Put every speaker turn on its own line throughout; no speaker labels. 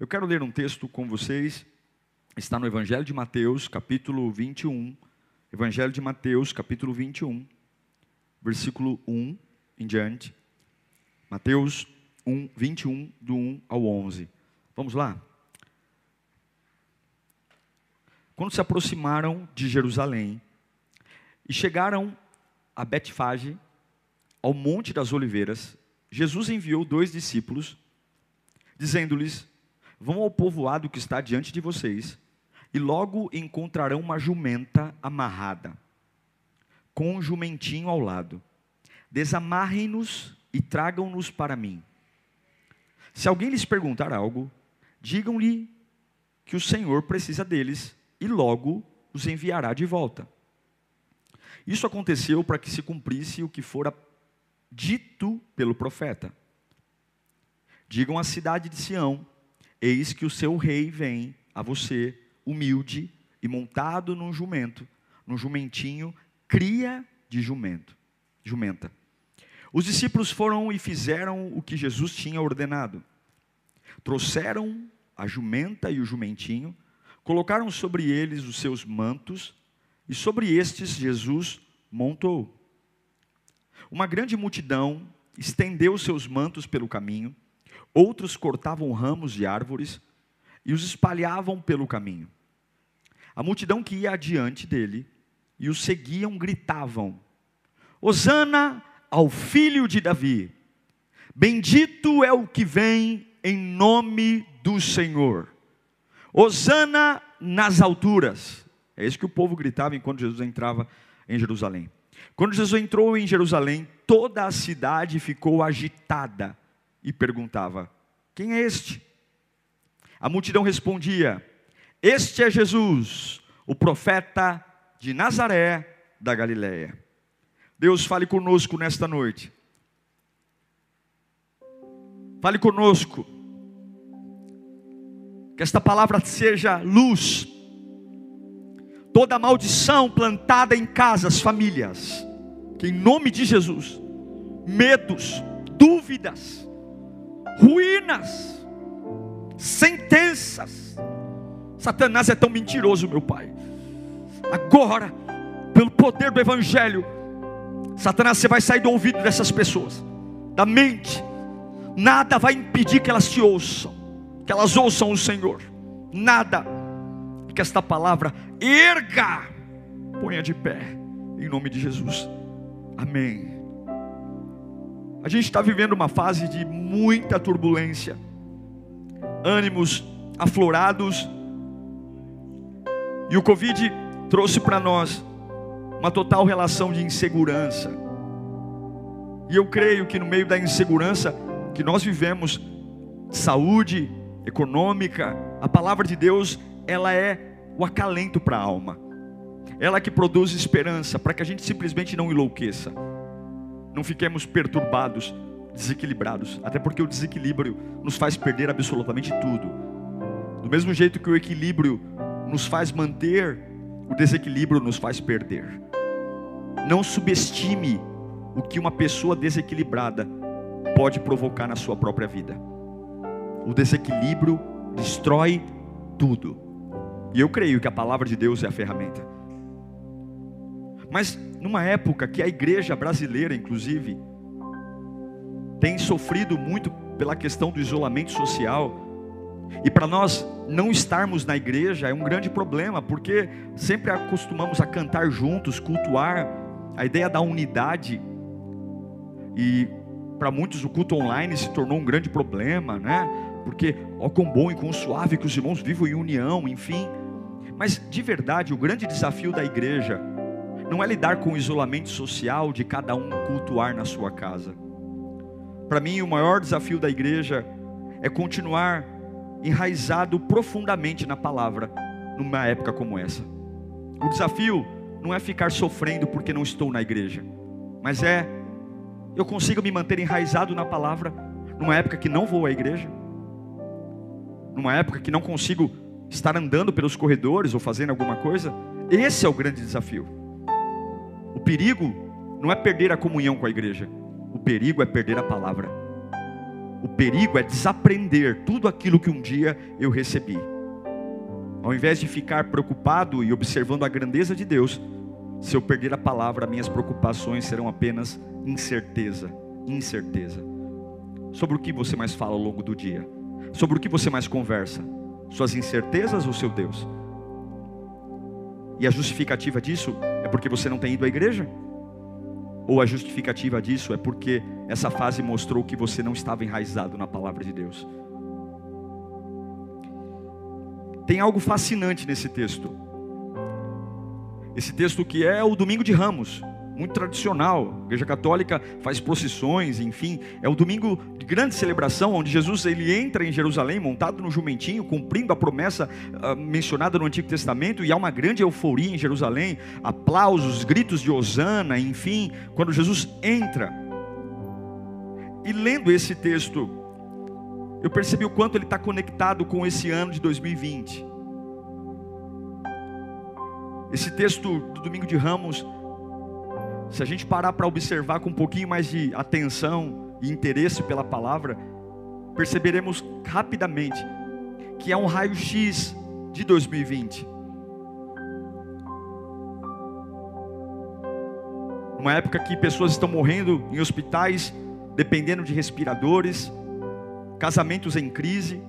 Eu quero ler um texto com vocês, está no Evangelho de Mateus, capítulo 21. Evangelho de Mateus, capítulo 21, versículo 1 em diante. Mateus 1, 21, do 1 ao 11. Vamos lá? Quando se aproximaram de Jerusalém e chegaram a Betfage, ao Monte das Oliveiras, Jesus enviou dois discípulos, dizendo-lhes: Vão ao povoado que está diante de vocês, e logo encontrarão uma jumenta amarrada, com um jumentinho ao lado. Desamarrem-nos e tragam-nos para mim. Se alguém lhes perguntar algo, digam-lhe que o Senhor precisa deles e logo os enviará de volta. Isso aconteceu para que se cumprisse o que fora dito pelo profeta. Digam à cidade de Sião: Eis que o seu rei vem a você, humilde e montado num jumento, num jumentinho, cria de jumento, jumenta. Os discípulos foram e fizeram o que Jesus tinha ordenado. Trouxeram a jumenta e o jumentinho, colocaram sobre eles os seus mantos, e sobre estes Jesus montou. Uma grande multidão estendeu seus mantos pelo caminho, Outros cortavam ramos de árvores e os espalhavam pelo caminho. A multidão que ia adiante dele e o seguiam gritavam: Hosana ao filho de Davi! Bendito é o que vem em nome do Senhor. Hosana nas alturas. É isso que o povo gritava enquanto Jesus entrava em Jerusalém. Quando Jesus entrou em Jerusalém, toda a cidade ficou agitada e perguntava: Quem é este? A multidão respondia: Este é Jesus, o profeta de Nazaré da Galiléia. Deus fale conosco nesta noite. Fale conosco. Que esta palavra seja luz. Toda maldição plantada em casas, famílias, que em nome de Jesus, medos, dúvidas, ruínas, sentenças. Satanás é tão mentiroso, meu pai. Agora, pelo poder do Evangelho, Satanás, você vai sair do ouvido dessas pessoas, da mente. Nada vai impedir que elas te ouçam, que elas ouçam o Senhor. Nada. Que esta palavra erga, ponha de pé, em nome de Jesus. Amém. A gente está vivendo uma fase de muita turbulência, ânimos aflorados, e o Covid trouxe para nós uma total relação de insegurança. E eu creio que no meio da insegurança que nós vivemos, saúde econômica, a palavra de Deus, ela é o acalento para a alma. Ela que produz esperança para que a gente simplesmente não enlouqueça não fiquemos perturbados, desequilibrados, até porque o desequilíbrio nos faz perder absolutamente tudo. Do mesmo jeito que o equilíbrio nos faz manter, o desequilíbrio nos faz perder. Não subestime o que uma pessoa desequilibrada pode provocar na sua própria vida. O desequilíbrio destrói tudo. E eu creio que a palavra de Deus é a ferramenta. Mas numa época que a igreja brasileira, inclusive, tem sofrido muito pela questão do isolamento social, e para nós não estarmos na igreja é um grande problema, porque sempre acostumamos a cantar juntos, cultuar, a ideia da unidade, e para muitos o culto online se tornou um grande problema, né? Porque, ó, quão bom e quão suave que os irmãos vivam em união, enfim. Mas de verdade, o grande desafio da igreja não é lidar com o isolamento social de cada um cultuar na sua casa. Para mim, o maior desafio da igreja é continuar enraizado profundamente na palavra numa época como essa. O desafio não é ficar sofrendo porque não estou na igreja, mas é eu consigo me manter enraizado na palavra numa época que não vou à igreja, numa época que não consigo estar andando pelos corredores ou fazendo alguma coisa. Esse é o grande desafio. O perigo não é perder a comunhão com a igreja, o perigo é perder a palavra. O perigo é desaprender tudo aquilo que um dia eu recebi. Ao invés de ficar preocupado e observando a grandeza de Deus, se eu perder a palavra, minhas preocupações serão apenas incerteza, incerteza. Sobre o que você mais fala ao longo do dia? Sobre o que você mais conversa? Suas incertezas ou seu Deus? E a justificativa disso porque você não tem ido à igreja? Ou a justificativa disso é porque essa fase mostrou que você não estava enraizado na palavra de Deus? Tem algo fascinante nesse texto. Esse texto que é o Domingo de Ramos, muito tradicional. A Igreja Católica faz procissões, enfim, é o domingo de grande celebração onde Jesus ele entra em Jerusalém montado no jumentinho, cumprindo a promessa uh, mencionada no Antigo Testamento e há uma grande euforia em Jerusalém, aplausos, gritos de hosana, enfim, quando Jesus entra. E lendo esse texto, eu percebi o quanto ele está conectado com esse ano de 2020. Esse texto do Domingo de Ramos, se a gente parar para observar com um pouquinho mais de atenção e interesse pela palavra, perceberemos rapidamente que é um raio-x de 2020. Uma época que pessoas estão morrendo em hospitais, dependendo de respiradores, casamentos em crise,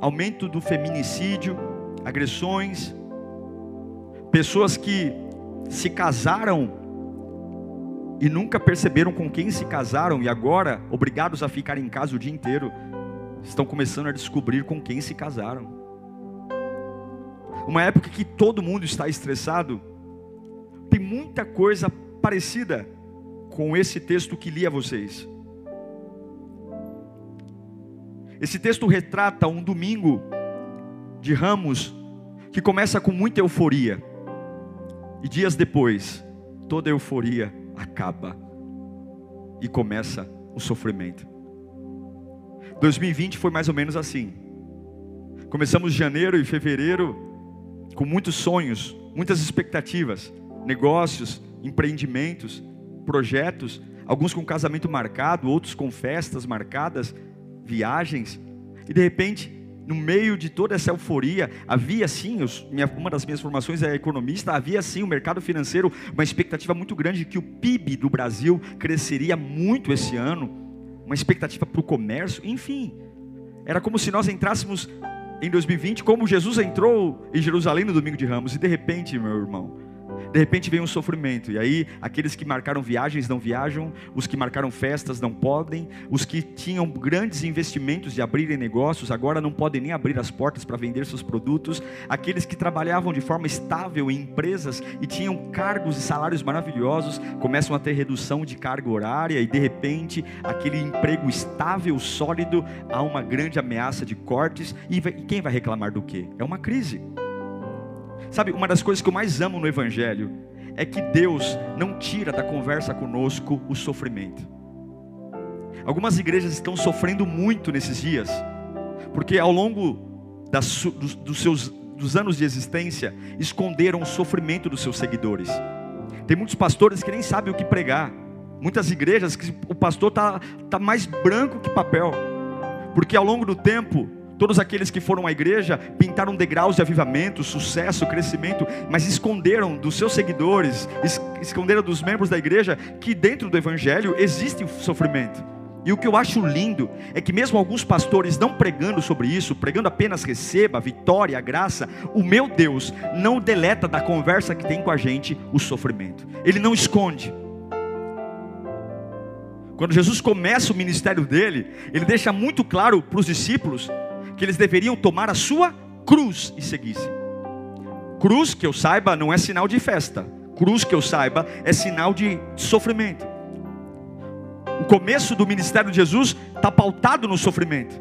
aumento do feminicídio, agressões, pessoas que se casaram e nunca perceberam com quem se casaram e agora, obrigados a ficar em casa o dia inteiro, estão começando a descobrir com quem se casaram. Uma época que todo mundo está estressado, tem muita coisa parecida com esse texto que li a vocês. Esse texto retrata um domingo de ramos que começa com muita euforia, e dias depois, toda euforia acaba e começa o sofrimento. 2020 foi mais ou menos assim. Começamos janeiro e fevereiro com muitos sonhos, muitas expectativas, negócios, empreendimentos, projetos, alguns com casamento marcado, outros com festas marcadas, viagens, e de repente, no meio de toda essa euforia, havia sim, uma das minhas formações é economista, havia sim o um mercado financeiro, uma expectativa muito grande de que o PIB do Brasil cresceria muito esse ano, uma expectativa para o comércio, enfim, era como se nós entrássemos em 2020, como Jesus entrou em Jerusalém no domingo de Ramos, e de repente, meu irmão, de repente vem um sofrimento, e aí aqueles que marcaram viagens não viajam, os que marcaram festas não podem, os que tinham grandes investimentos de abrirem negócios agora não podem nem abrir as portas para vender seus produtos, aqueles que trabalhavam de forma estável em empresas e tinham cargos e salários maravilhosos começam a ter redução de carga horária, e de repente aquele emprego estável, sólido, há uma grande ameaça de cortes, e quem vai reclamar do quê? É uma crise. Sabe, uma das coisas que eu mais amo no Evangelho é que Deus não tira da conversa conosco o sofrimento. Algumas igrejas estão sofrendo muito nesses dias, porque ao longo das, dos, dos seus dos anos de existência esconderam o sofrimento dos seus seguidores. Tem muitos pastores que nem sabem o que pregar. Muitas igrejas que o pastor está tá mais branco que papel, porque ao longo do tempo Todos aqueles que foram à igreja pintaram degraus de avivamento, sucesso, crescimento, mas esconderam dos seus seguidores, esconderam dos membros da igreja que dentro do evangelho existe o sofrimento. E o que eu acho lindo é que mesmo alguns pastores não pregando sobre isso, pregando apenas receba, vitória, graça, o meu Deus não deleta da conversa que tem com a gente o sofrimento. Ele não esconde. Quando Jesus começa o ministério dele, ele deixa muito claro para os discípulos que eles deveriam tomar a sua cruz e seguisse. Cruz, que eu saiba, não é sinal de festa. Cruz, que eu saiba, é sinal de sofrimento. O começo do ministério de Jesus está pautado no sofrimento.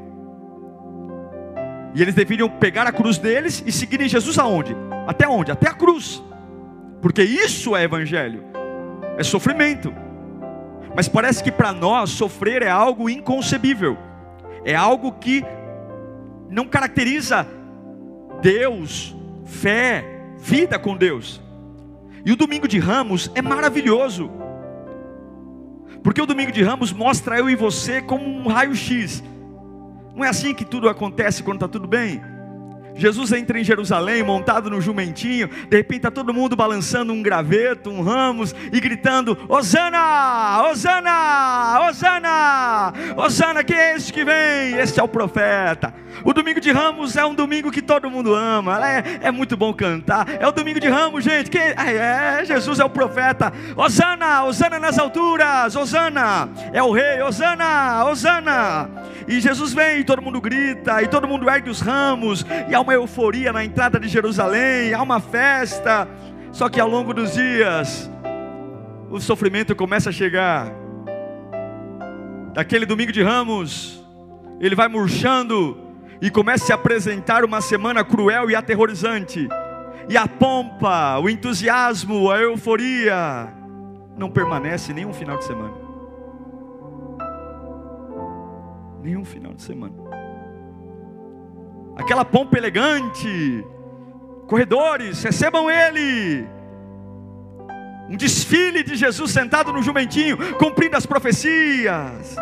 E eles deveriam pegar a cruz deles e seguirem Jesus aonde? Até onde? Até a cruz. Porque isso é evangelho. É sofrimento. Mas parece que para nós sofrer é algo inconcebível. É algo que não caracteriza Deus, fé, vida com Deus. E o domingo de Ramos é maravilhoso. Porque o domingo de Ramos mostra eu e você como um raio-x. Não é assim que tudo acontece quando está tudo bem? Jesus entra em Jerusalém montado no jumentinho, de repente está todo mundo balançando um graveto, um ramos e gritando: Osana, Osana, Osana, Osana, quem é esse que vem? Este é o profeta. O domingo de ramos é um domingo que todo mundo ama, é, é muito bom cantar. É o domingo de ramos, gente. Quem, é, Jesus é o profeta. Osana, Osana nas alturas, Osana, é o rei, Osana, Osana. E Jesus vem, e todo mundo grita, e todo mundo ergue os ramos, e há uma euforia na entrada de Jerusalém, há uma festa. Só que ao longo dos dias, o sofrimento começa a chegar. Daquele domingo de ramos, ele vai murchando e começa a se apresentar uma semana cruel e aterrorizante. E a pompa, o entusiasmo, a euforia não permanece nenhum final de semana. Nenhum final de semana. Aquela pompa elegante, corredores, recebam ele. Um desfile de Jesus sentado no jumentinho, cumprindo as profecias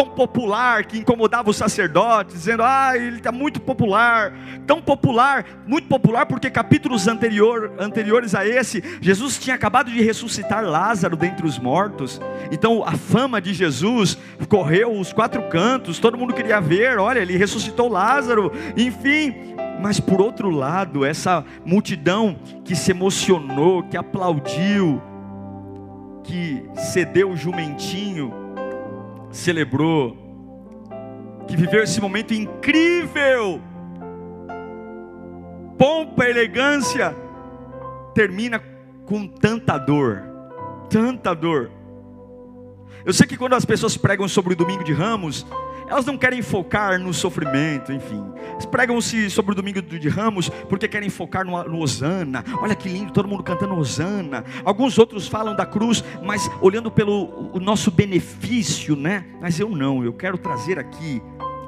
tão popular que incomodava os sacerdotes, dizendo: Ah, ele está muito popular, tão popular, muito popular, porque capítulos anterior, anteriores a esse, Jesus tinha acabado de ressuscitar Lázaro dentre os mortos, então a fama de Jesus correu os quatro cantos, todo mundo queria ver: olha, ele ressuscitou Lázaro, enfim. Mas por outro lado, essa multidão que se emocionou, que aplaudiu, que cedeu o jumentinho, celebrou, que viveu esse momento incrível, pompa, elegância, termina com tanta dor, tanta dor. Eu sei que quando as pessoas pregam sobre o domingo de ramos, elas não querem focar no sofrimento, enfim. Pregam-se sobre o domingo de Ramos porque querem focar no, no Osana. Olha que lindo, todo mundo cantando Osana. Alguns outros falam da cruz, mas olhando pelo o nosso benefício, né? Mas eu não, eu quero trazer aqui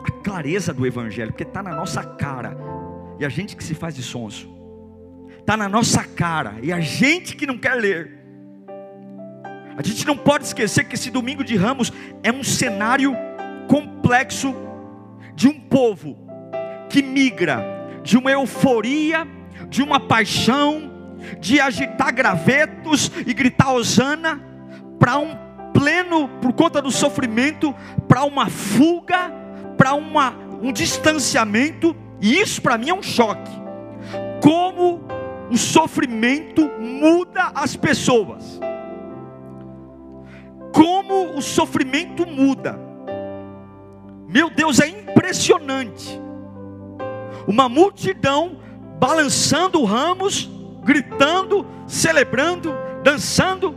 a clareza do Evangelho, porque está na nossa cara. E a gente que se faz de sonso. Está na nossa cara. E a gente que não quer ler. A gente não pode esquecer que esse domingo de Ramos é um cenário complexo de um povo que migra de uma euforia, de uma paixão, de agitar gravetos e gritar hosana, para um pleno, por conta do sofrimento, para uma fuga, para um distanciamento, e isso para mim é um choque. Como o sofrimento muda as pessoas. Como o sofrimento muda. Meu Deus, é impressionante. Uma multidão balançando ramos, gritando, celebrando, dançando.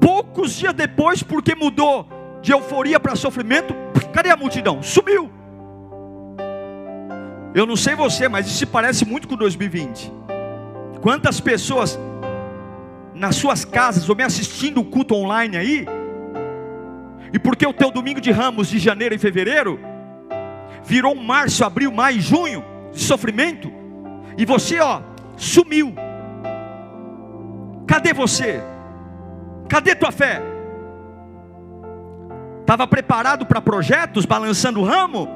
Poucos dias depois, porque mudou de euforia para sofrimento, cadê a multidão? Sumiu. Eu não sei você, mas isso parece muito com 2020. Quantas pessoas nas suas casas ou me assistindo o culto online aí, e porque o teu domingo de ramos de janeiro e fevereiro virou março, abril, maio, junho de sofrimento, e você, ó, sumiu. Cadê você? Cadê tua fé? Estava preparado para projetos, balançando o ramo?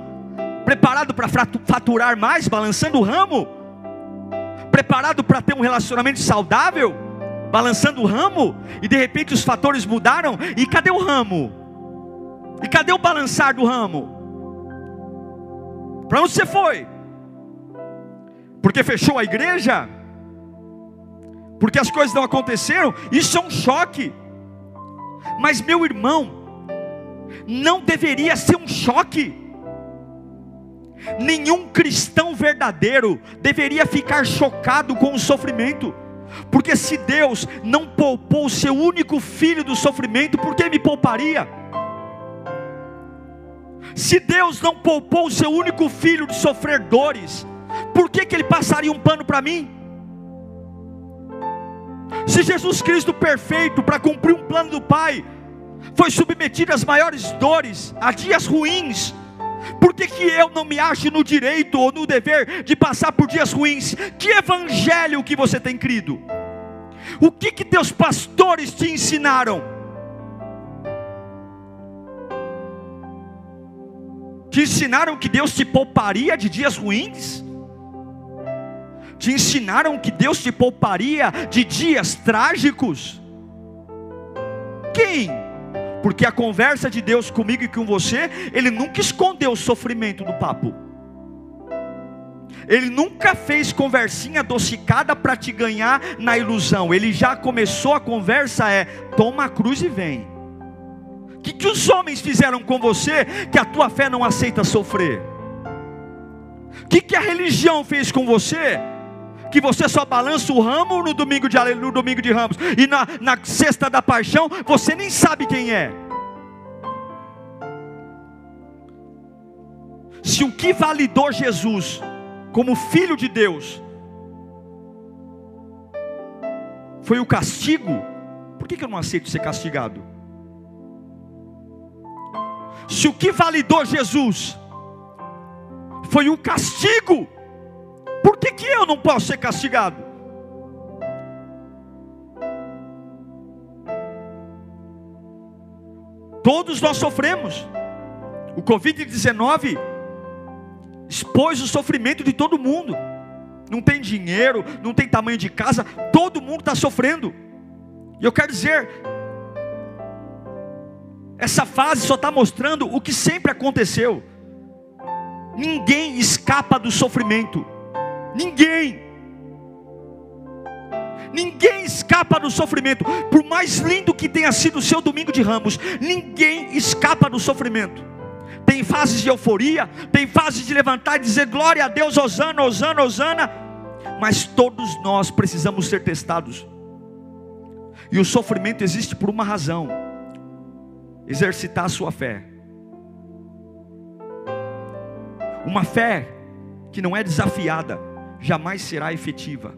Preparado para faturar mais, balançando o ramo? Preparado para ter um relacionamento saudável, balançando o ramo? E de repente os fatores mudaram, e cadê o ramo? E cadê o balançar do ramo? Para onde você foi? Porque fechou a igreja? Porque as coisas não aconteceram? Isso é um choque. Mas, meu irmão, não deveria ser um choque. Nenhum cristão verdadeiro deveria ficar chocado com o sofrimento. Porque se Deus não poupou o seu único filho do sofrimento, por que me pouparia? Se Deus não poupou o seu único filho de sofrer dores, por que, que ele passaria um pano para mim? Se Jesus Cristo perfeito para cumprir um plano do Pai, foi submetido às maiores dores, a dias ruins, por que, que eu não me acho no direito ou no dever de passar por dias ruins? Que evangelho que você tem crido? O que que teus pastores te ensinaram? Te ensinaram que Deus te pouparia de dias ruins? Te ensinaram que Deus te pouparia de dias trágicos? Quem? Porque a conversa de Deus comigo e com você, Ele nunca escondeu o sofrimento do papo. Ele nunca fez conversinha adocicada para te ganhar na ilusão. Ele já começou a conversa é: toma a cruz e vem. O que, que os homens fizeram com você que a tua fé não aceita sofrer? O que, que a religião fez com você? Que você só balança o ramo no domingo de, no domingo de ramos e na, na sexta da paixão você nem sabe quem é. Se o que validou Jesus como filho de Deus foi o castigo, por que, que eu não aceito ser castigado? Se o que validou Jesus foi o castigo, por que, que eu não posso ser castigado? Todos nós sofremos. O Covid-19 expôs o sofrimento de todo mundo. Não tem dinheiro, não tem tamanho de casa, todo mundo está sofrendo. E eu quero dizer, essa fase só está mostrando o que sempre aconteceu. Ninguém escapa do sofrimento. Ninguém. Ninguém escapa do sofrimento. Por mais lindo que tenha sido o seu domingo de ramos, ninguém escapa do sofrimento tem fases de euforia, tem fases de levantar e dizer glória a Deus, Osana, Osana, Osana, mas todos nós precisamos ser testados. E o sofrimento existe por uma razão: exercitar a sua fé. Uma fé que não é desafiada, jamais será efetiva.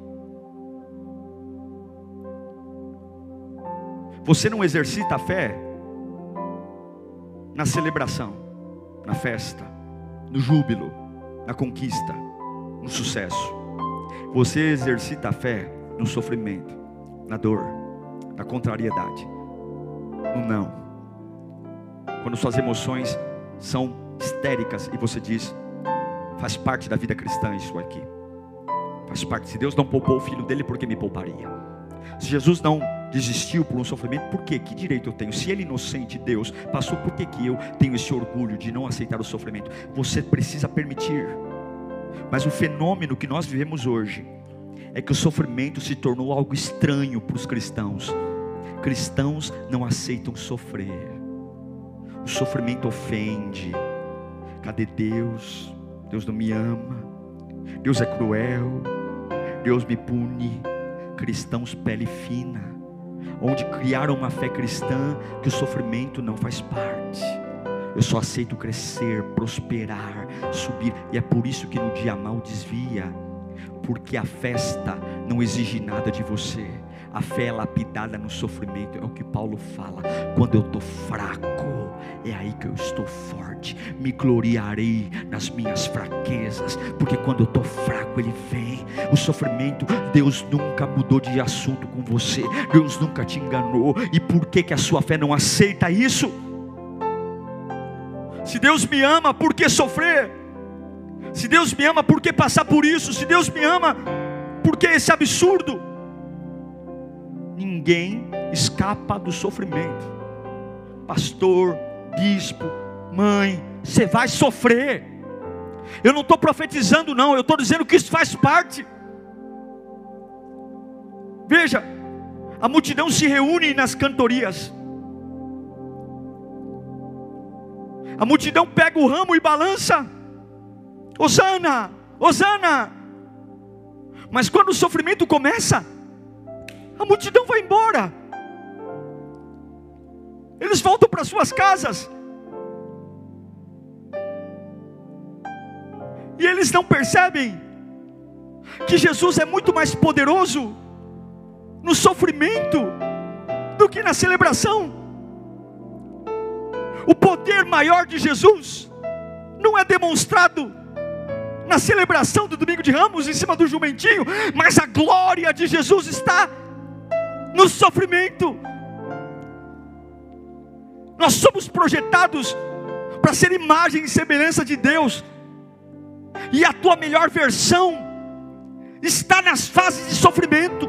Você não exercita a fé na celebração na festa, no júbilo, na conquista, no sucesso. Você exercita a fé no sofrimento, na dor, na contrariedade, no não. Quando suas emoções são histéricas e você diz, faz parte da vida cristã isso aqui. Faz parte. Se Deus não poupou o filho dele, por que me pouparia? Se Jesus não desistiu por um sofrimento, por quê? Que direito eu tenho? Se ele inocente, Deus, passou, por que, que eu tenho esse orgulho de não aceitar o sofrimento? Você precisa permitir. Mas o fenômeno que nós vivemos hoje é que o sofrimento se tornou algo estranho para os cristãos. Cristãos não aceitam sofrer. O sofrimento ofende. Cadê Deus? Deus não me ama. Deus é cruel. Deus me pune. Cristãos pele fina onde criaram uma fé cristã que o sofrimento não faz parte. Eu só aceito crescer, prosperar, subir, e é por isso que no dia mal desvia, porque a festa não exige nada de você. A fé é lapidada no sofrimento, é o que Paulo fala. Quando eu estou fraco, é aí que eu estou forte. Me gloriarei nas minhas fraquezas, porque quando eu estou fraco, Ele vem. O sofrimento, Deus nunca mudou de assunto com você, Deus nunca te enganou. E por que, que a sua fé não aceita isso? Se Deus me ama, por que sofrer? Se Deus me ama, por que passar por isso? Se Deus me ama, por que esse absurdo? Ninguém escapa do sofrimento. Pastor, bispo, mãe, você vai sofrer. Eu não estou profetizando, não, eu estou dizendo que isso faz parte. Veja, a multidão se reúne nas cantorias. A multidão pega o ramo e balança. Osana, Osana. Mas quando o sofrimento começa, a multidão vai embora. Eles voltam para suas casas. E eles não percebem que Jesus é muito mais poderoso no sofrimento do que na celebração. O poder maior de Jesus não é demonstrado na celebração do domingo de ramos em cima do jumentinho, mas a glória de Jesus está no sofrimento. Nós somos projetados para ser imagem e semelhança de Deus, e a tua melhor versão está nas fases de sofrimento.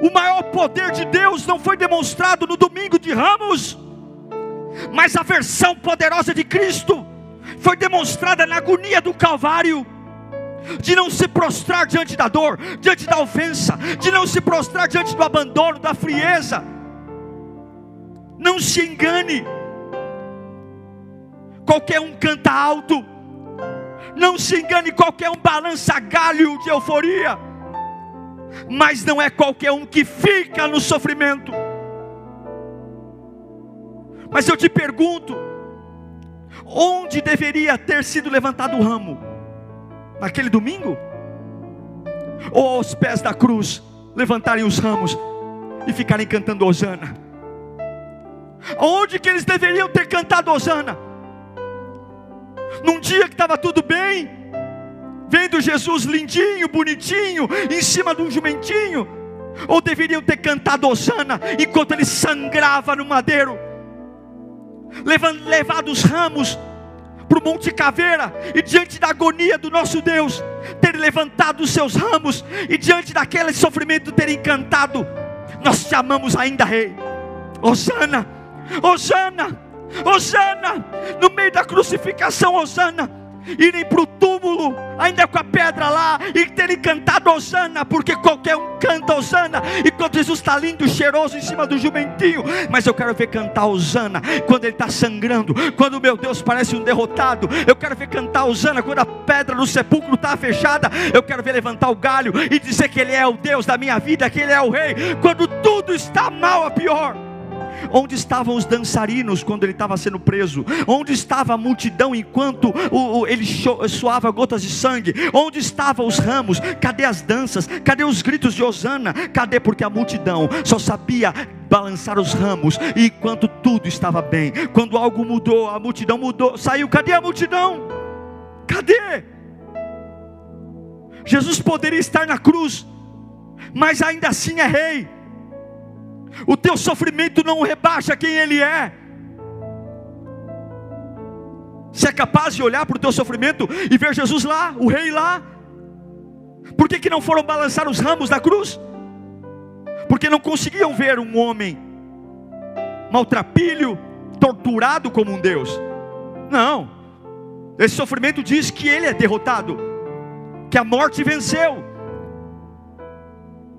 O maior poder de Deus não foi demonstrado no domingo de ramos, mas a versão poderosa de Cristo foi demonstrada na agonia do Calvário. De não se prostrar diante da dor, diante da ofensa, de não se prostrar diante do abandono, da frieza. Não se engane, qualquer um canta alto, não se engane, qualquer um balança galho de euforia mas não é qualquer um que fica no sofrimento. Mas eu te pergunto, onde deveria ter sido levantado o ramo? Naquele domingo? Ou aos pés da cruz, levantarem os ramos e ficarem cantando Osana? Onde que eles deveriam ter cantado Osana? Num dia que estava tudo bem, vendo Jesus lindinho, bonitinho, em cima de um jumentinho, ou deveriam ter cantado Osana enquanto ele sangrava no madeiro, levando, levado os ramos para o Monte Caveira e diante da agonia do nosso Deus, ter levantado os seus ramos e diante daquele sofrimento terem cantado: Nós te amamos ainda, Rei. Osana, Osana, Osana, no meio da crucificação, Osana irem para o túmulo, ainda com a pedra lá, e terem cantado Osana, porque qualquer um canta Osana, enquanto Jesus está lindo, cheiroso em cima do jumentinho. Mas eu quero ver cantar Osana quando ele está sangrando, quando meu Deus parece um derrotado. Eu quero ver cantar Osana quando a pedra no sepulcro está fechada. Eu quero ver levantar o galho e dizer que Ele é o Deus da minha vida, que Ele é o Rei, quando tudo está mal a pior. Onde estavam os dançarinos quando ele estava sendo preso? Onde estava a multidão enquanto o, o, ele suava gotas de sangue? Onde estavam os ramos? Cadê as danças? Cadê os gritos de Osana? Cadê? Porque a multidão só sabia balançar os ramos, e enquanto tudo estava bem, quando algo mudou, a multidão mudou, saiu. Cadê a multidão? Cadê? Jesus poderia estar na cruz, mas ainda assim é rei. O teu sofrimento não rebaixa quem Ele é. Você é capaz de olhar para o teu sofrimento e ver Jesus lá, o Rei lá? Por que, que não foram balançar os ramos da cruz? Porque não conseguiam ver um homem maltrapilho, torturado como um Deus. Não, esse sofrimento diz que ele é derrotado, que a morte venceu,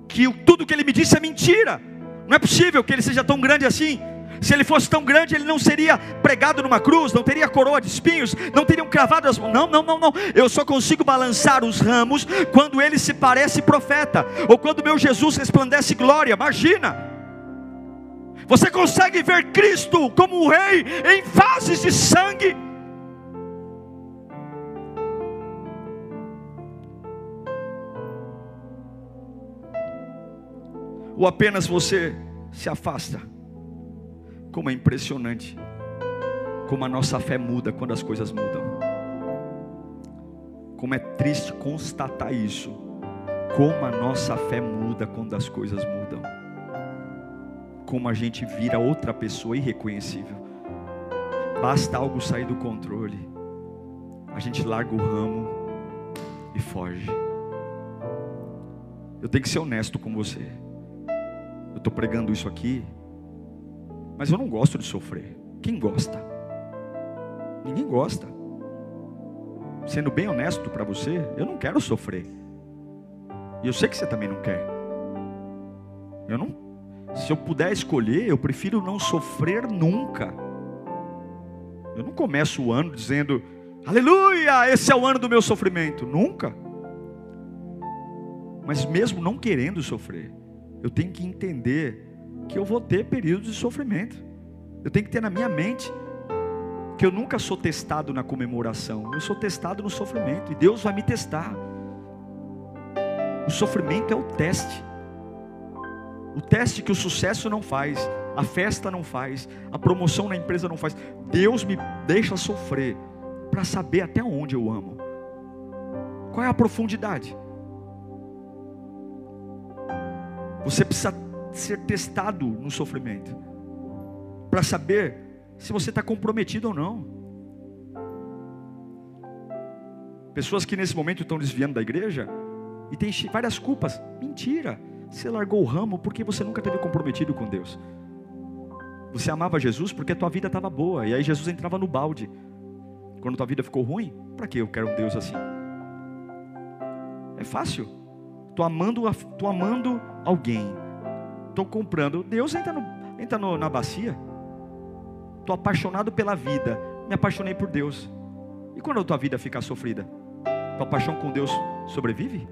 que tudo que ele me disse é mentira. Não é possível que ele seja tão grande assim. Se ele fosse tão grande, ele não seria pregado numa cruz, não teria coroa de espinhos, não teriam cravado as mãos. Não, não, não, não. Eu só consigo balançar os ramos quando ele se parece profeta, ou quando meu Jesus resplandece glória. Imagina. Você consegue ver Cristo como o rei em fases de sangue? Ou apenas você se afasta? Como é impressionante, como a nossa fé muda quando as coisas mudam. Como é triste constatar isso, como a nossa fé muda quando as coisas mudam. Como a gente vira outra pessoa irreconhecível. Basta algo sair do controle, a gente larga o ramo e foge. Eu tenho que ser honesto com você estou pregando isso aqui, mas eu não gosto de sofrer. Quem gosta? Ninguém gosta. Sendo bem honesto para você, eu não quero sofrer. E eu sei que você também não quer. Eu não. Se eu puder escolher, eu prefiro não sofrer nunca. Eu não começo o ano dizendo, aleluia, esse é o ano do meu sofrimento. Nunca. Mas mesmo não querendo sofrer, eu tenho que entender que eu vou ter períodos de sofrimento. Eu tenho que ter na minha mente que eu nunca sou testado na comemoração, eu sou testado no sofrimento, e Deus vai me testar. O sofrimento é o teste. O teste que o sucesso não faz, a festa não faz, a promoção na empresa não faz. Deus me deixa sofrer para saber até onde eu amo. Qual é a profundidade? Você precisa ser testado no sofrimento para saber se você está comprometido ou não. Pessoas que nesse momento estão desviando da igreja e tem várias culpas. Mentira. Você largou o ramo porque você nunca teve comprometido com Deus. Você amava Jesus porque a tua vida estava boa. E aí Jesus entrava no balde. Quando tua vida ficou ruim, para que eu quero um Deus assim? É fácil. Tô amando, tô amando alguém. Tô comprando. Deus entra, no, entra no, na bacia. Tô apaixonado pela vida. Me apaixonei por Deus. E quando a tua vida ficar sofrida? Tua paixão com Deus sobrevive?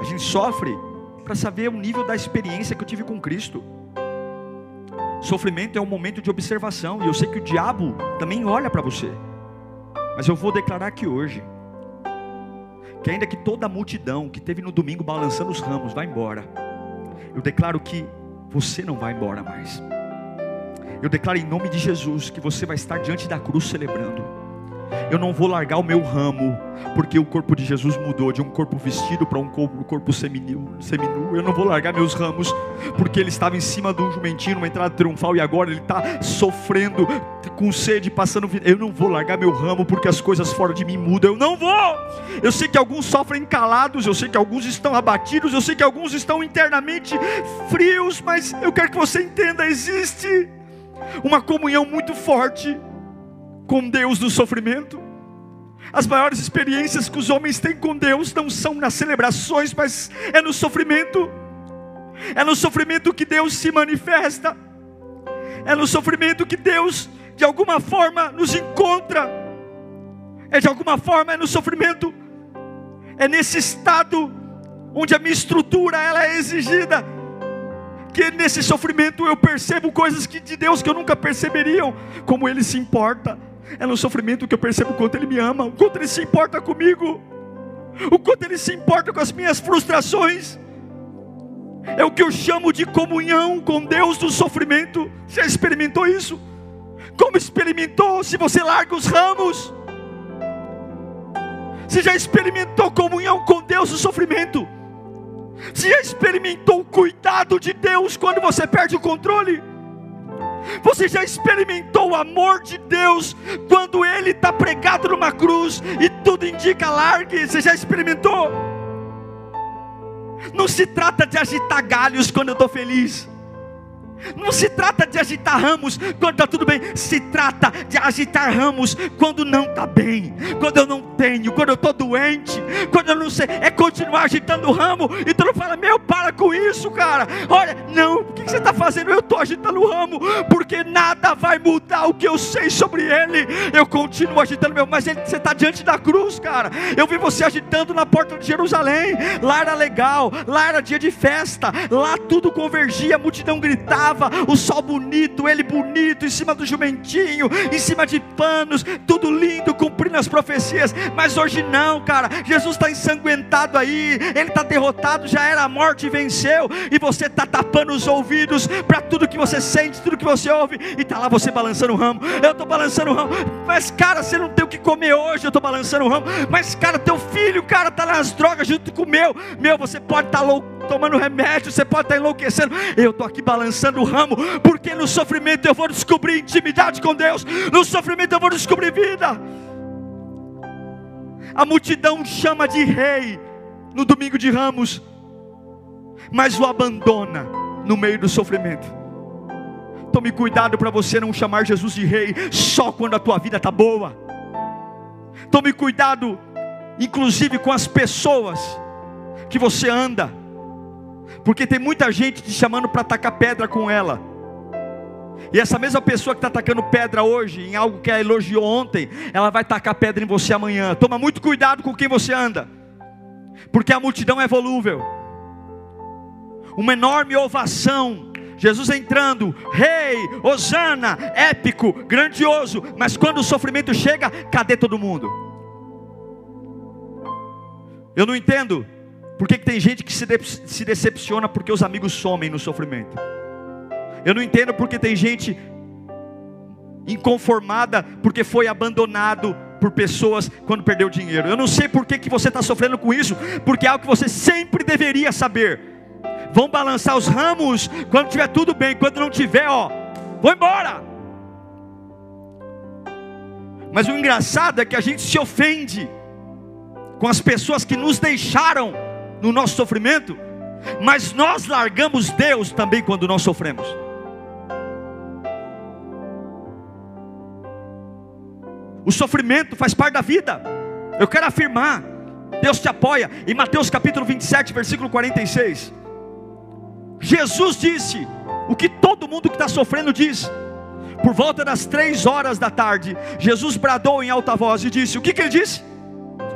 A gente sofre para saber o nível da experiência que eu tive com Cristo. Sofrimento é um momento de observação, e eu sei que o diabo também olha para você. Mas eu vou declarar aqui hoje que ainda que toda a multidão que teve no domingo balançando os ramos vá embora, eu declaro que você não vai embora mais. Eu declaro em nome de Jesus que você vai estar diante da cruz celebrando. Eu não vou largar o meu ramo, porque o corpo de Jesus mudou de um corpo vestido para um corpo, corpo seminu, seminu. Eu não vou largar meus ramos, porque ele estava em cima de um jumentinho, numa entrada triunfal, e agora ele está sofrendo com sede, passando. Eu não vou largar meu ramo, porque as coisas fora de mim mudam. Eu não vou. Eu sei que alguns sofrem calados, eu sei que alguns estão abatidos, eu sei que alguns estão internamente frios, mas eu quero que você entenda: existe uma comunhão muito forte com Deus no sofrimento. As maiores experiências que os homens têm com Deus não são nas celebrações, mas é no sofrimento. É no sofrimento que Deus se manifesta. É no sofrimento que Deus, de alguma forma, nos encontra. É de alguma forma, é no sofrimento. É nesse estado onde a minha estrutura ela é exigida que nesse sofrimento eu percebo coisas que de Deus que eu nunca perceberiam, como Ele se importa. É no sofrimento que eu percebo o quanto Ele me ama, o quanto Ele se importa comigo, o quanto Ele se importa com as minhas frustrações. É o que eu chamo de comunhão com Deus no sofrimento. Já experimentou isso? Como experimentou se você larga os ramos? Você já experimentou comunhão com Deus no sofrimento? Você já experimentou o cuidado de Deus quando você perde o controle? Você já experimentou o amor de Deus quando Ele está pregado numa cruz e tudo indica largue? Você já experimentou? Não se trata de agitar galhos quando eu estou feliz. Não se trata de agitar ramos quando está tudo bem, se trata de agitar ramos quando não está bem, quando eu não tenho, quando eu estou doente, quando eu não sei, é continuar agitando o ramo, e tu não fala, meu, para com isso, cara. Olha, não, o que você está fazendo? Eu estou agitando o ramo, porque nada vai mudar o que eu sei sobre ele. Eu continuo agitando meu, mas ele, você está diante da cruz, cara. Eu vi você agitando na porta de Jerusalém, lá era legal, lá era dia de festa, lá tudo convergia, a multidão gritava o sol bonito, ele bonito, em cima do jumentinho, em cima de panos, tudo lindo, cumprindo as profecias. Mas hoje não, cara. Jesus está ensanguentado aí, ele está derrotado, já era a morte, venceu, e você está tapando os ouvidos para tudo que você sente, tudo que você ouve, e está lá você balançando o ramo. Eu estou balançando o ramo, mas cara, você não tem o que comer hoje, eu estou balançando o ramo. Mas cara, teu filho, cara, está nas drogas junto com o meu. Meu, você pode estar tá louco tomando remédio, você pode estar enlouquecendo. Eu estou aqui balançando o ramo, porque no sofrimento eu vou descobrir intimidade com Deus, no sofrimento eu vou descobrir vida. A multidão chama de rei no domingo de ramos, mas o abandona no meio do sofrimento. Tome cuidado para você não chamar Jesus de rei só quando a tua vida está boa. Tome cuidado, inclusive com as pessoas que você anda porque tem muita gente te chamando para atacar pedra com ela. E essa mesma pessoa que está atacando pedra hoje, em algo que ela elogiou ontem, ela vai tacar pedra em você amanhã. Toma muito cuidado com quem você anda, porque a multidão é volúvel. Uma enorme ovação Jesus entrando, rei, Osana, épico, grandioso, mas quando o sofrimento chega, cadê todo mundo? Eu não entendo por que, que tem gente que se, de, se decepciona porque os amigos somem no sofrimento. Eu não entendo porque tem gente inconformada porque foi abandonado por pessoas quando perdeu dinheiro. Eu não sei por que, que você está sofrendo com isso, porque é algo que você sempre deveria saber. Vão balançar os ramos quando tiver tudo bem, quando não tiver, ó, vou embora. Mas o engraçado é que a gente se ofende com as pessoas que nos deixaram no nosso sofrimento, mas nós largamos Deus também quando nós sofremos. O sofrimento faz parte da vida. Eu quero afirmar, Deus te apoia. Em Mateus capítulo 27, versículo 46. Jesus disse o que todo mundo que está sofrendo diz. Por volta das três horas da tarde, Jesus bradou em alta voz e disse: O que, que ele disse?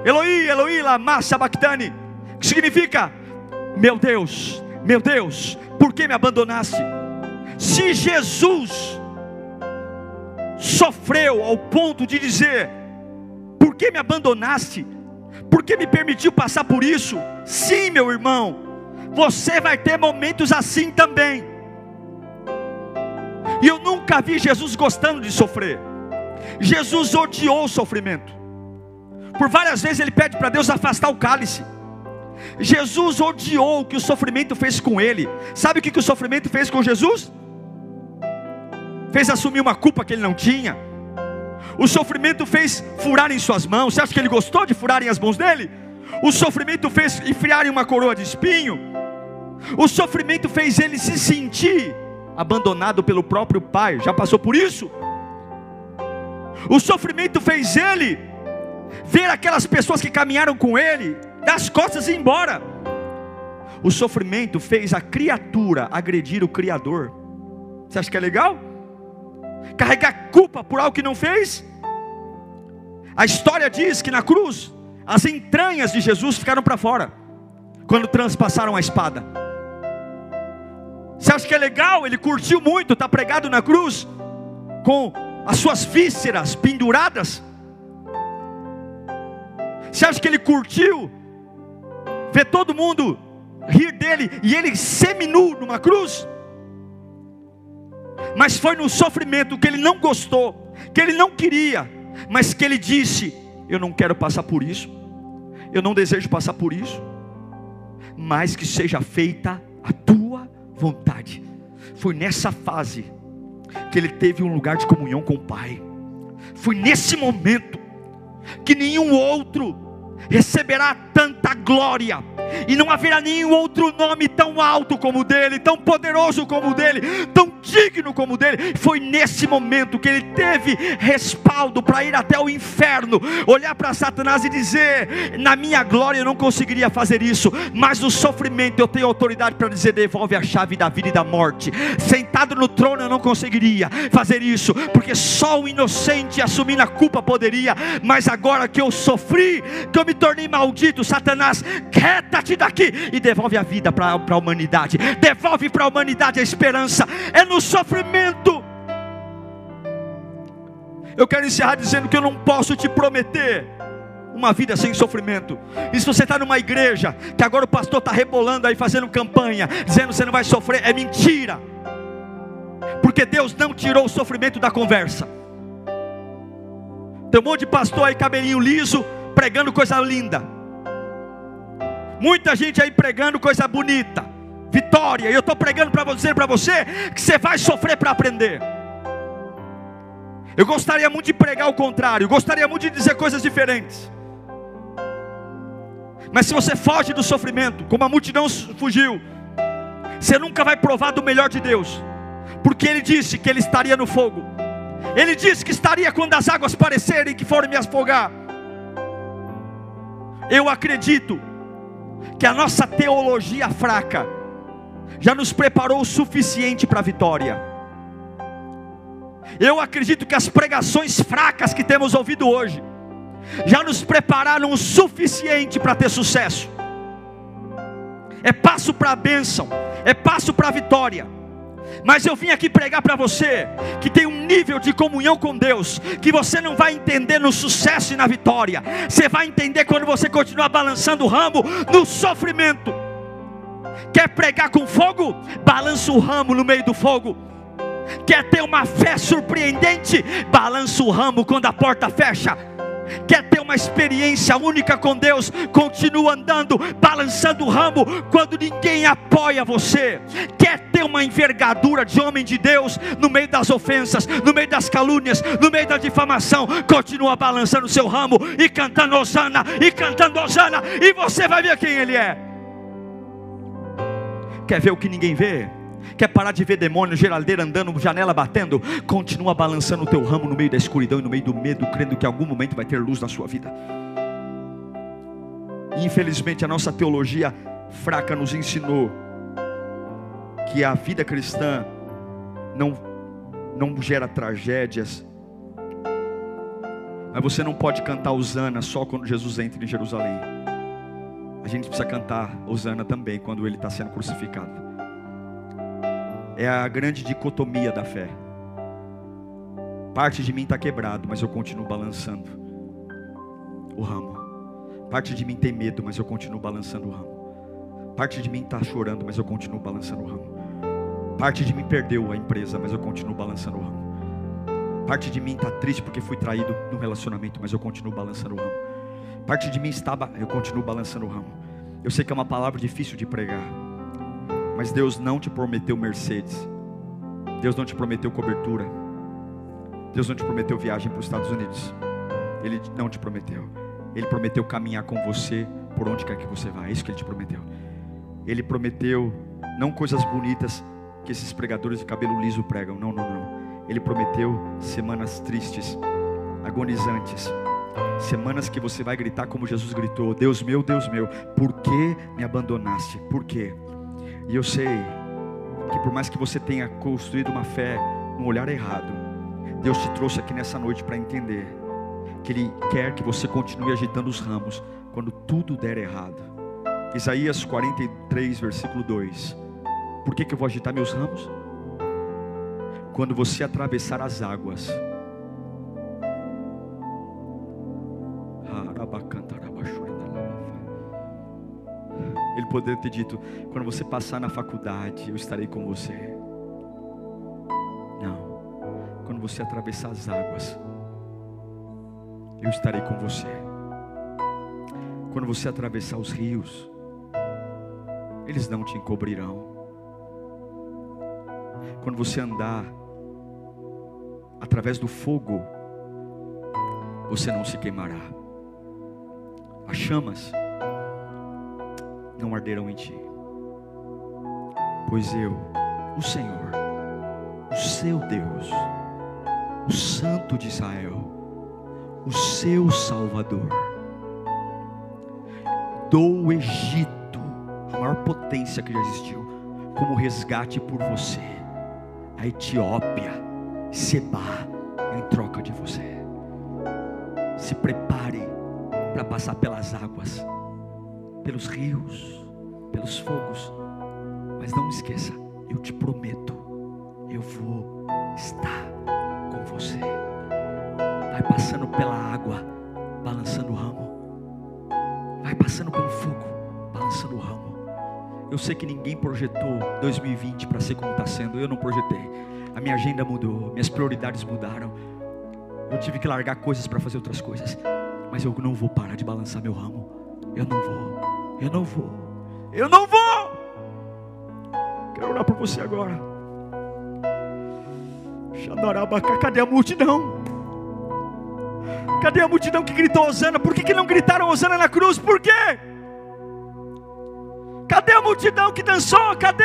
Eloi, Eloi, lama sabachthani, que significa: Meu Deus, meu Deus, por que me abandonaste? Se Jesus sofreu ao ponto de dizer: Por que me abandonaste? Por que me permitiu passar por isso? Sim, meu irmão, você vai ter momentos assim também. E eu nunca vi Jesus gostando de sofrer. Jesus odiou o sofrimento. Por várias vezes ele pede para Deus afastar o cálice. Jesus odiou o que o sofrimento fez com ele. Sabe o que, o sofrimento fez com Jesus? Fez assumir uma culpa que ele não tinha. O sofrimento fez furar em suas mãos. Você acha que ele gostou de furarem as mãos dele? O sofrimento fez enfiarem uma coroa de espinho. O sofrimento fez ele se sentir abandonado pelo próprio pai. Já passou por isso? O sofrimento fez ele ver aquelas pessoas que caminharam com ele, das costas e ir embora. O sofrimento fez a criatura agredir o Criador. Você acha que é legal? Carregar culpa por algo que não fez? A história diz que na cruz, as entranhas de Jesus ficaram para fora, quando transpassaram a espada. Você acha que é legal? Ele curtiu muito, está pregado na cruz, com as suas vísceras penduradas. Você acha que ele curtiu ver todo mundo rir dele e ele seminu numa cruz? Mas foi no sofrimento que ele não gostou, que ele não queria, mas que ele disse: Eu não quero passar por isso, eu não desejo passar por isso, mas que seja feita a tua vontade. Foi nessa fase que ele teve um lugar de comunhão com o Pai. Foi nesse momento que nenhum outro receberá tanta glória, e não haverá nenhum outro nome tão alto como o dele, tão poderoso como o dele, tão digno como o dele. Foi nesse momento que ele teve respaldo para ir até o inferno, olhar para Satanás e dizer: Na minha glória eu não conseguiria fazer isso, mas no sofrimento eu tenho autoridade para dizer: Devolve a chave da vida e da morte. Sentado no trono eu não conseguiria fazer isso, porque só o inocente assumindo a culpa poderia, mas agora que eu sofri, que eu me tornei maldito, Satanás, queta-te daqui e devolve a vida para a humanidade, devolve para a humanidade a esperança, é no sofrimento. Eu quero encerrar dizendo que eu não posso te prometer uma vida sem sofrimento. E se você está numa igreja que agora o pastor está rebolando aí, fazendo campanha, dizendo que você não vai sofrer, é mentira. Porque Deus não tirou o sofrimento da conversa. Tem um monte de pastor aí, cabelinho liso, pregando coisa linda. Muita gente aí pregando coisa bonita, vitória. E eu estou pregando para você, para você, que você vai sofrer para aprender. Eu gostaria muito de pregar o contrário, gostaria muito de dizer coisas diferentes. Mas se você foge do sofrimento, como a multidão fugiu, você nunca vai provar do melhor de Deus, porque Ele disse que Ele estaria no fogo, Ele disse que estaria quando as águas parecerem que forem me afogar. Eu acredito que a nossa teologia fraca já nos preparou o suficiente para a vitória. Eu acredito que as pregações fracas que temos ouvido hoje já nos prepararam o suficiente para ter sucesso. É passo para a bênção, é passo para a vitória. Mas eu vim aqui pregar para você que tem um nível de comunhão com Deus que você não vai entender no sucesso e na vitória. Você vai entender quando você continuar balançando o ramo no sofrimento. Quer pregar com fogo? Balança o ramo no meio do fogo. Quer ter uma fé surpreendente? Balança o ramo quando a porta fecha quer ter uma experiência única com Deus, continua andando, balançando o ramo quando ninguém apoia você. Quer ter uma envergadura de homem de Deus no meio das ofensas, no meio das calúnias, no meio da difamação, continua balançando o seu ramo e cantando Osana, e cantando Osana, e você vai ver quem ele é. Quer ver o que ninguém vê? Quer parar de ver demônio, geraldeira andando, janela batendo? Continua balançando o teu ramo no meio da escuridão e no meio do medo, crendo que em algum momento vai ter luz na sua vida. Infelizmente, a nossa teologia fraca nos ensinou que a vida cristã não, não gera tragédias. Mas você não pode cantar Osana só quando Jesus entra em Jerusalém. A gente precisa cantar Osana também quando ele está sendo crucificado é a grande dicotomia da fé. Parte de mim está quebrado, mas eu continuo balançando o ramo. Parte de mim tem medo, mas eu continuo balançando o ramo. Parte de mim está chorando, mas eu continuo balançando o ramo. Parte de mim perdeu a empresa, mas eu continuo balançando o ramo. Parte de mim está triste porque fui traído no relacionamento, mas eu continuo balançando o ramo. Parte de mim estava, eu continuo balançando o ramo. Eu sei que é uma palavra difícil de pregar. Mas Deus não te prometeu Mercedes. Deus não te prometeu cobertura. Deus não te prometeu viagem para os Estados Unidos. Ele não te prometeu. Ele prometeu caminhar com você por onde quer que você vá. É isso que ele te prometeu. Ele prometeu não coisas bonitas que esses pregadores de cabelo liso pregam. Não, não, não. Ele prometeu semanas tristes, agonizantes. Semanas que você vai gritar como Jesus gritou: Deus meu, Deus meu, por que me abandonaste? Por quê? E eu sei que por mais que você tenha construído uma fé no olhar errado, Deus te trouxe aqui nessa noite para entender que Ele quer que você continue agitando os ramos quando tudo der errado. Isaías 43, versículo 2. Por que, que eu vou agitar meus ramos? Quando você atravessar as águas, poderia ter dito: quando você passar na faculdade, eu estarei com você. Não. Quando você atravessar as águas, eu estarei com você. Quando você atravessar os rios, eles não te encobrirão. Quando você andar através do fogo, você não se queimará. As chamas não arderão em ti. Pois eu, o Senhor, o seu Deus, o Santo de Israel, o seu Salvador, dou o Egito, a maior potência que já existiu, como resgate por você, a Etiópia, Seba, em troca de você. Se prepare para passar pelas águas pelos rios, pelos fogos. Mas não me esqueça, eu te prometo, eu vou estar com você. Vai passando pela água, balançando o ramo. Vai passando pelo fogo, balançando o ramo. Eu sei que ninguém projetou 2020 para ser como está sendo. Eu não projetei. A minha agenda mudou, minhas prioridades mudaram. Eu tive que largar coisas para fazer outras coisas. Mas eu não vou parar de balançar meu ramo. Eu não vou. Eu não vou. Eu não vou. Quero orar por você agora. Cadê a multidão? Cadê a multidão que gritou Osana? Por que, que não gritaram Osana na cruz? Por quê? Cadê a multidão que dançou? Cadê?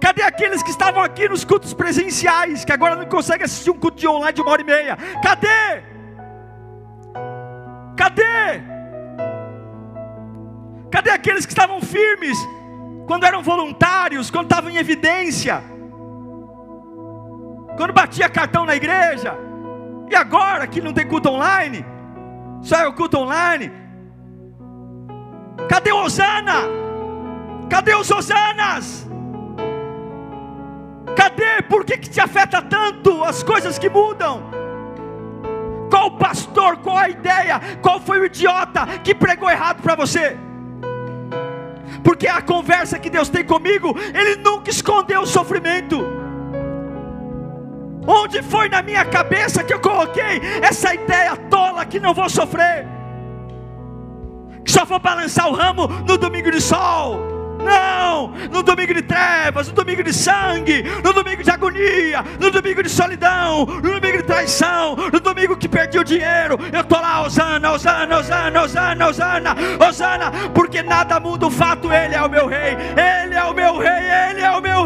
Cadê aqueles que estavam aqui nos cultos presenciais, que agora não conseguem assistir um culto de online de uma hora e meia? Cadê? Cadê? Cadê aqueles que estavam firmes quando eram voluntários, quando estavam em evidência? Quando batia cartão na igreja? E agora que não tem culto online? Só é o culto online? Cadê Osana? Cadê os Osanas? Cadê? Por que, que te afeta tanto as coisas que mudam? Qual pastor, qual a ideia, qual foi o idiota que pregou errado para você? Porque a conversa que Deus tem comigo, Ele nunca escondeu o sofrimento. Onde foi na minha cabeça que eu coloquei essa ideia tola que não vou sofrer? Que só vou balançar o ramo no domingo de sol não, no domingo de trevas, no domingo de sangue, no domingo de agonia, no domingo de solidão, no domingo de traição, no domingo que perdi o dinheiro, eu estou lá, Osana, Osana, Osana, Osana, Osana, Osana, porque nada muda o fato, Ele é o meu rei, Ele é o meu rei, Ele é o meu